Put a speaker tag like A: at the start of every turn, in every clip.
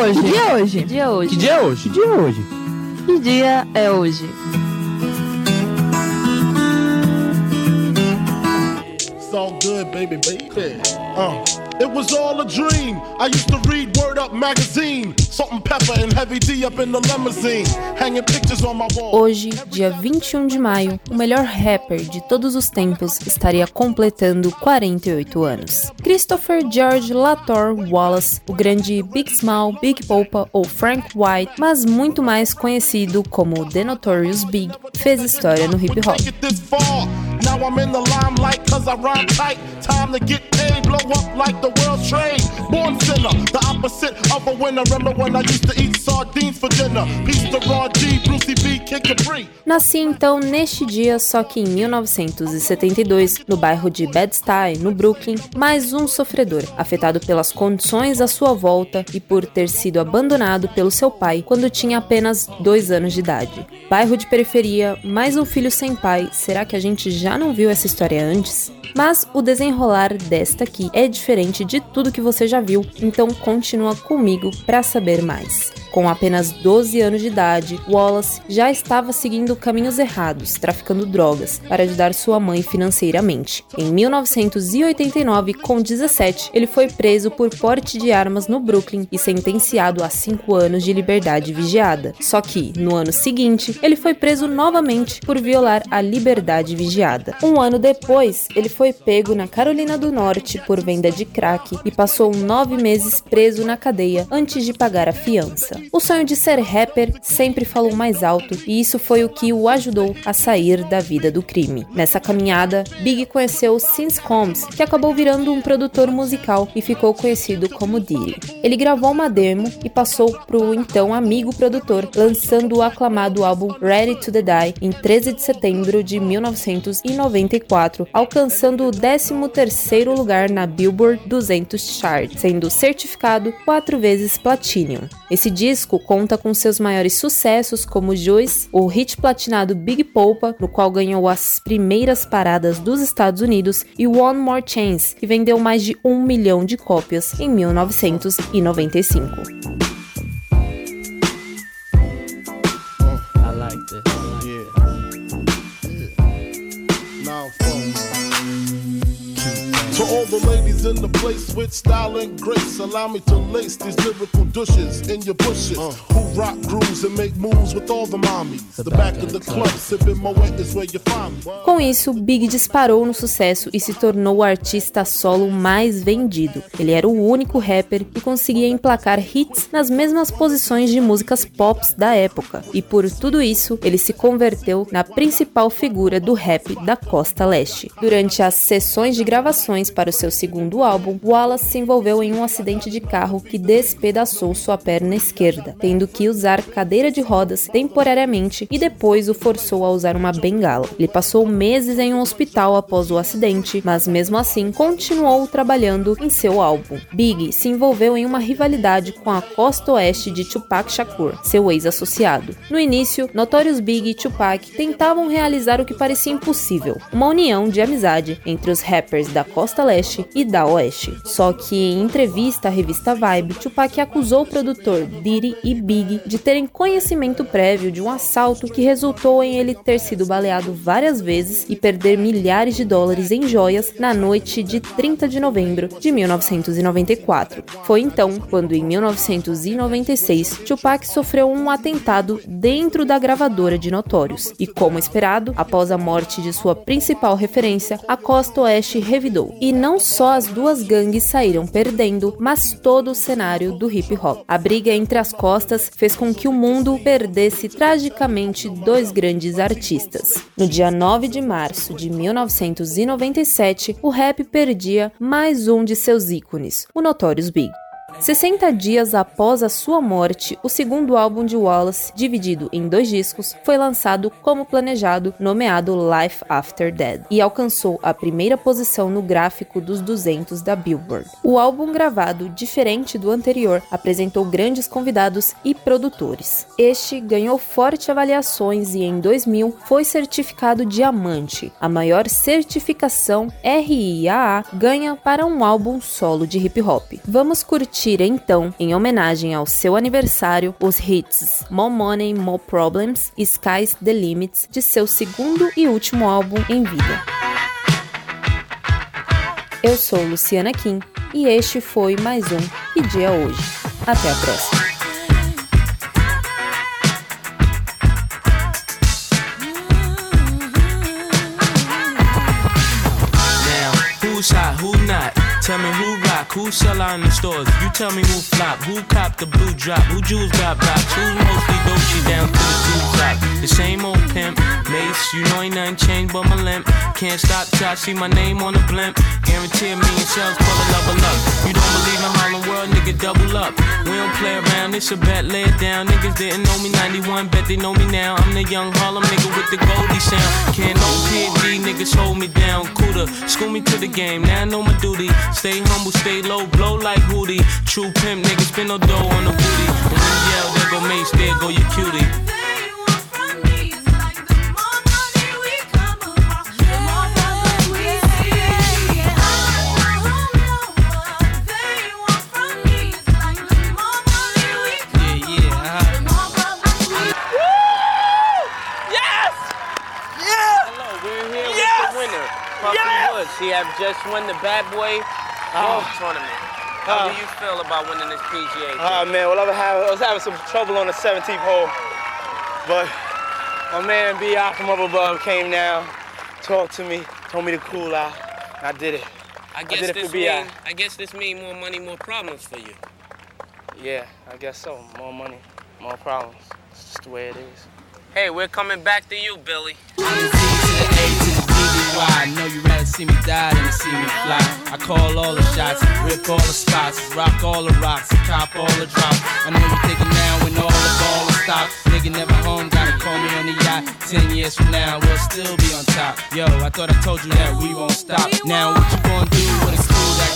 A: é hoje?
B: Que dia é hoje?
A: Que dia é hoje?
C: Que dia é hoje?
D: Que dia é hoje?
A: Que dia é hoje?
E: It's all good, baby, baby. Uh. It was all a dream. I used to read Word Up magazine. Salt and pepper and heavy D up in the limousine. Hanging pictures on my wall.
B: Hoje, dia 21 de maio, o melhor rapper de todos os tempos estaria completando 48 anos. Christopher George Lator Wallace, o grande Big Small, Big Popa ou Frank White, mas muito mais conhecido como The Notorious Big, fez história no hip hop.
E: Now I'm in the limelight cause I rhyme tight. Time to get paid, blow up like the world's trade. Born sinner, the opposite of a winner. Remember when I used to eat sardines for dinner? Peace to Raw G, Brucey B, Kid Capri.
B: Nasci então neste dia, só que em 1972, no bairro de Bed-Stuy, no Brooklyn, mais um sofredor, afetado pelas condições à sua volta e por ter sido abandonado pelo seu pai quando tinha apenas dois anos de idade. Bairro de periferia, mais um filho sem pai, será que a gente já não viu essa história antes? Mas o desenrolar desta aqui é diferente de tudo que você já viu, então continua comigo para saber mais. Com apenas 12 anos de idade, Wallace já estava seguindo caminhos errados, traficando drogas, para ajudar sua mãe financeiramente. Em 1989, com 17, ele foi preso por porte de armas no Brooklyn e sentenciado a 5 anos de liberdade vigiada. Só que, no ano seguinte, ele foi preso novamente por violar a liberdade vigiada. Um ano depois, ele foi pego na Carolina do Norte por venda de crack e passou nove meses preso na cadeia antes de pagar a fiança. O sonho de ser rapper sempre falou mais alto e isso foi o que o ajudou a sair da vida do crime. Nessa caminhada, Big conheceu Sins Combs, que acabou virando um produtor musical e ficou conhecido como Diddy. Ele gravou uma demo e passou pro então amigo produtor, lançando o aclamado álbum Ready to the Die em 13 de setembro de 1994, alcançando o 13º lugar na Billboard 200 chart, sendo certificado quatro vezes Platinum. Esse disco conta com seus maiores sucessos como Joyce, o hit platinado Big Polpa, no qual ganhou as primeiras paradas dos Estados Unidos, e One More Chance, que vendeu mais de um milhão de cópias em 1995.
E: The ladies in the place with style and grace, allow me to lace these lyrical douches in your bushes. Who rock grooves and make moves with all the mommies. The back of the club, sipping my wet is where you find me.
B: Com isso, Big disparou no sucesso e se tornou o artista solo mais vendido. Ele era o único rapper que conseguia emplacar hits nas mesmas posições de músicas pop da época, e por tudo isso, ele se converteu na principal figura do rap da costa leste. Durante as sessões de gravações para o seu segundo álbum, Wallace se envolveu em um acidente de carro que despedaçou sua perna esquerda, tendo que usar cadeira de rodas temporariamente e depois o forçou a usar uma bengala. Ele passou meses em um hospital após o acidente, mas mesmo assim continuou trabalhando em seu álbum. Big se envolveu em uma rivalidade com a costa oeste de Tupac Shakur, seu ex-associado. No início, Notorious Big e Tupac tentavam realizar o que parecia impossível, uma união de amizade entre os rappers da costa leste e da oeste. Só que em entrevista à revista Vibe, Tupac acusou o produtor Diddy e Big de terem conhecimento prévio de um assalto que resultou em ele ter sido baleado várias vezes e perder milhares de dólares em joias na noite de 30 de novembro de 1994. Foi então quando, em 1996, Tupac sofreu um atentado dentro da gravadora de Notorious. E como esperado, após a morte de sua principal referência, a costa oeste revidou. E não só as duas gangues saíram perdendo, mas todo o cenário do hip hop. A briga entre as costas fez com que o mundo perdesse tragicamente dois grandes artistas. No dia 9 de março de 1997, o rap perdia mais um de seus ícones, o Notorious Big. 60 dias após a sua morte, o segundo álbum de Wallace, dividido em dois discos, foi lançado como planejado, nomeado Life After Death, e alcançou a primeira posição no gráfico dos 200 da Billboard. O álbum gravado, diferente do anterior, apresentou grandes convidados e produtores. Este ganhou fortes avaliações e em 2000 foi certificado diamante, a maior certificação RIAA ganha para um álbum solo de hip hop. Vamos curtir curtir então, em homenagem ao seu aniversário, os hits More Money, More Problems e Sky's the Limits de seu segundo e último álbum em vida. Eu sou Luciana Kim e este foi mais um Que Dia Hoje. Até a próxima!
C: Who sell out in the stores. You tell me who flop, who cop the blue drop, who jewels got blocks, who mostly Dolce down to the two top. The same old pimp, Mase, you know ain't nothing changed but my limp. Can't stop till I see my name on the blimp. Guarantee me and shells pull a level. You don't believe in Harlem World, nigga, double up. We don't play around, it's a bet, lay it down. Niggas didn't know me 91, bet they know me now. I'm the young Harlem nigga with the Goldie sound. Can't no PD, niggas hold me down. Cooler, school me to the game, now I know my duty. Stay humble, stay low, blow like Hootie. True pimp, niggas spin no dough on the booty. And when you yell, there go Mase, there go your cutie.
D: He have just won the Bad Boy Golf oh. Tournament. How do you feel about winning this PGA?
F: Oh ah, man, well I was, having, I was having some trouble on the 17th hole, but my man B.I. from up above came down, talked to me, told me to cool out, I did it.
D: I guess
F: I
D: did this mean, I guess this mean more money, more problems for you.
F: Yeah, I guess so. More money, more problems. It's just the way it is.
D: Hey, we're coming back to you, Billy.
C: Why? I know you'd rather see me die than see me fly. I call all the shots, rip all the spots, rock all the rocks, cop all the drops. I know you're thinking now when all the ball is stopped. Nigga never home, gotta call me on the yacht. Ten years from now, we'll still be on top. Yo, I thought I told you that we won't stop. Now what you gonna do with that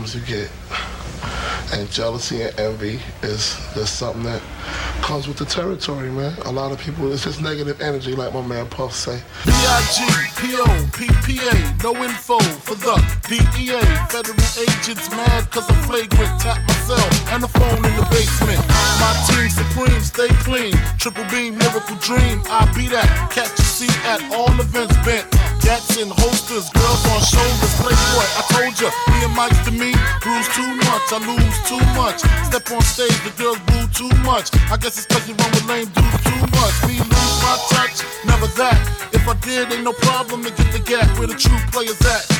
E: Problems you get. And jealousy and envy is just something that comes with the territory, man. A lot of people, it's just negative energy, like my man Puff say.
G: B-I-G-P-O-P-P-A, no info for the DEA. Federal agents mad cause I'm flagrant. Tap myself and the phone in the basement. My team supreme, stay clean. Triple beam, miracle dream. I be that. Catch a seat at all events bent. Gats and holsters, girls on shoulders. Playboy, I told ya, me and Mike's to me, bruise too much, I lose too much. Step on stage, the girls boo too much. I guess it's cause you run with lame dudes too much. Me lose my touch, never that. If I did, ain't no problem to get the gap where the true players at.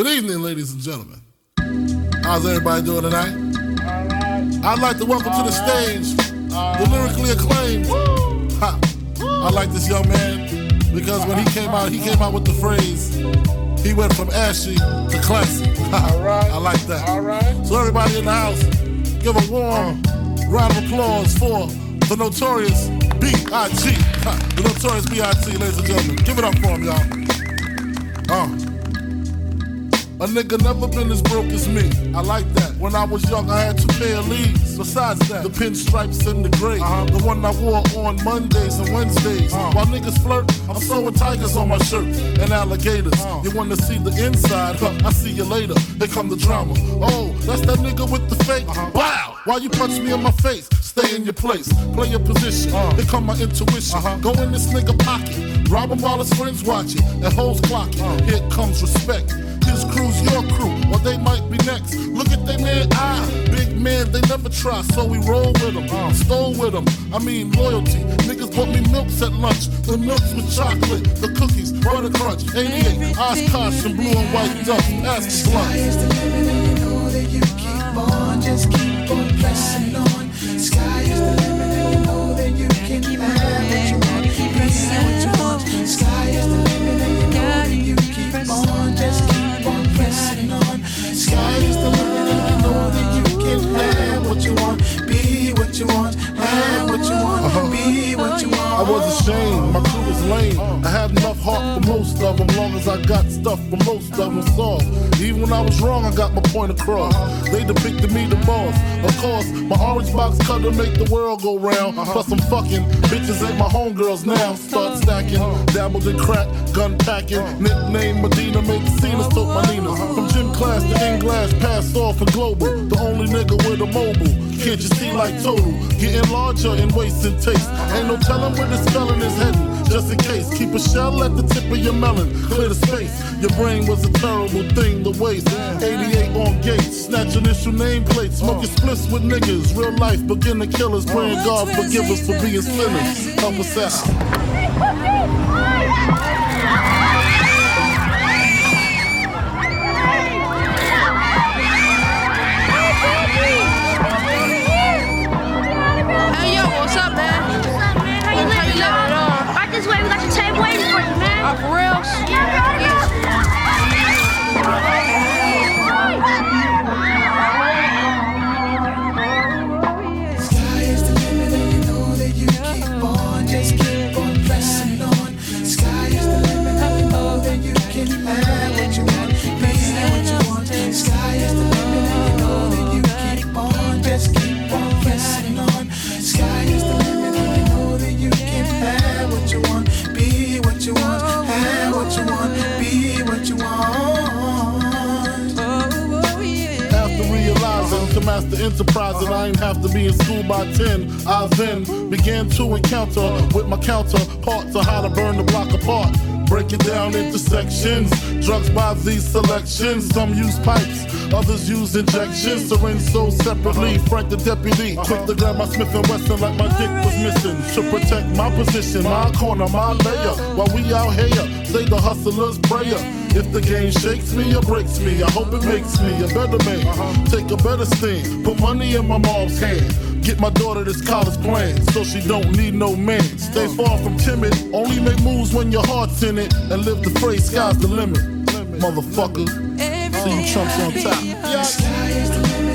G: Good evening, ladies and gentlemen. How's everybody doing tonight? I'd like to welcome to the stage the lyrically acclaimed. I like this young man because when he came out, he came out with the phrase, he went from ashy to classy. I like that.
E: All right.
G: So everybody in the house, give a warm round of applause for the notorious B.I.G. The notorious B.I.G. Ladies and gentlemen, give it up for him, y'all. Uh. A nigga never been as broke as me. I like that. When I was young, I had two pair of leaves. Besides that, the pinstripes and the gray. Uh-huh. The one I wore on Mondays and Wednesdays. Uh-huh. While niggas flirt, I'm sewing tigers on my shirt and alligators. Uh-huh. You wanna see the inside? Huh, I see you later. Here come the drama. Oh, that's that nigga with the fake. Wow! Why you punch me in my face? Stay in your place. Play your position. Here come my intuition. Go in this nigga pocket. Rob him while his friends watching. And hoes clocking. Here comes respect. His crew's your crew, or they might be next. Look at they man eye. Big man, they never try, so we roll with them. Stole with them. I mean, loyalty. Niggas bought me milks at lunch. The milks with chocolate, the cookies, butter crunch, 88, Oshkosh, and blue and white duck. Ask the blunt.
H: is the limit and you know that you keep on, just keep on pressing on. Sky is the limit and you know that you can have what you want, be what you want. Sky is the limit and you know you keep on, just keep on pressing on. Sky is the limit and you know that you have what you want, be what you want, have what you want, be what you want.
G: I was ashamed, my crew was lame. I had enough heart for most of them, long as I got stuff for most of them. Even when I was wrong, I got my point across. They depicted me the boss. Of course, my orange box cutter make the world go round. Uh-huh. Plus, I'm fucking bitches ain't my homegirls now. Start uh-huh. stacking, uh-huh. dabbled in crack, gun packing. Nickname Medina, make scenes, took my Nina. From gym class to in glass, passed off for global. The only nigga with a mobile. Can't you see like total? Getting larger in waist and taste. Ain't no telling where this felon is heading. Just in case, keep a shell at the tip of your melon. Clear the space. Your brain was a terrible thing to waste. 88 on gates, snatch initial nameplates. Smoking splits with niggas. Real life, beginner killers. Praying God forgive us for being sinners. Help us out.
H: Be
G: in school by 10, I then began to encounter with my counterparts on how to burn the block apart. Break it down into sections. Drugs by these selections. Some use pipes, others use injections. Syringe sold separately. Frank the deputy, quick to grab my Smith and Wesson like my dick was missing. To protect my position, my corner, my layer. While we out here, say the hustler's prayer. If the game shakes me or breaks me, I hope it makes me a better man. Take a better stand, put money in my mom's hand. Get my daughter this college plan so she don't need no man. Stay far from timid, only make moves when your heart's in it. And live the phrase, sky's the limit. Motherfucker, eh, see chumps on top. Yeah.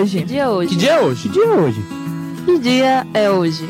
A: Hoje?
B: Que dia é hoje?
A: Que dia é hoje?
I: Que dia é hoje?
A: Que dia é hoje?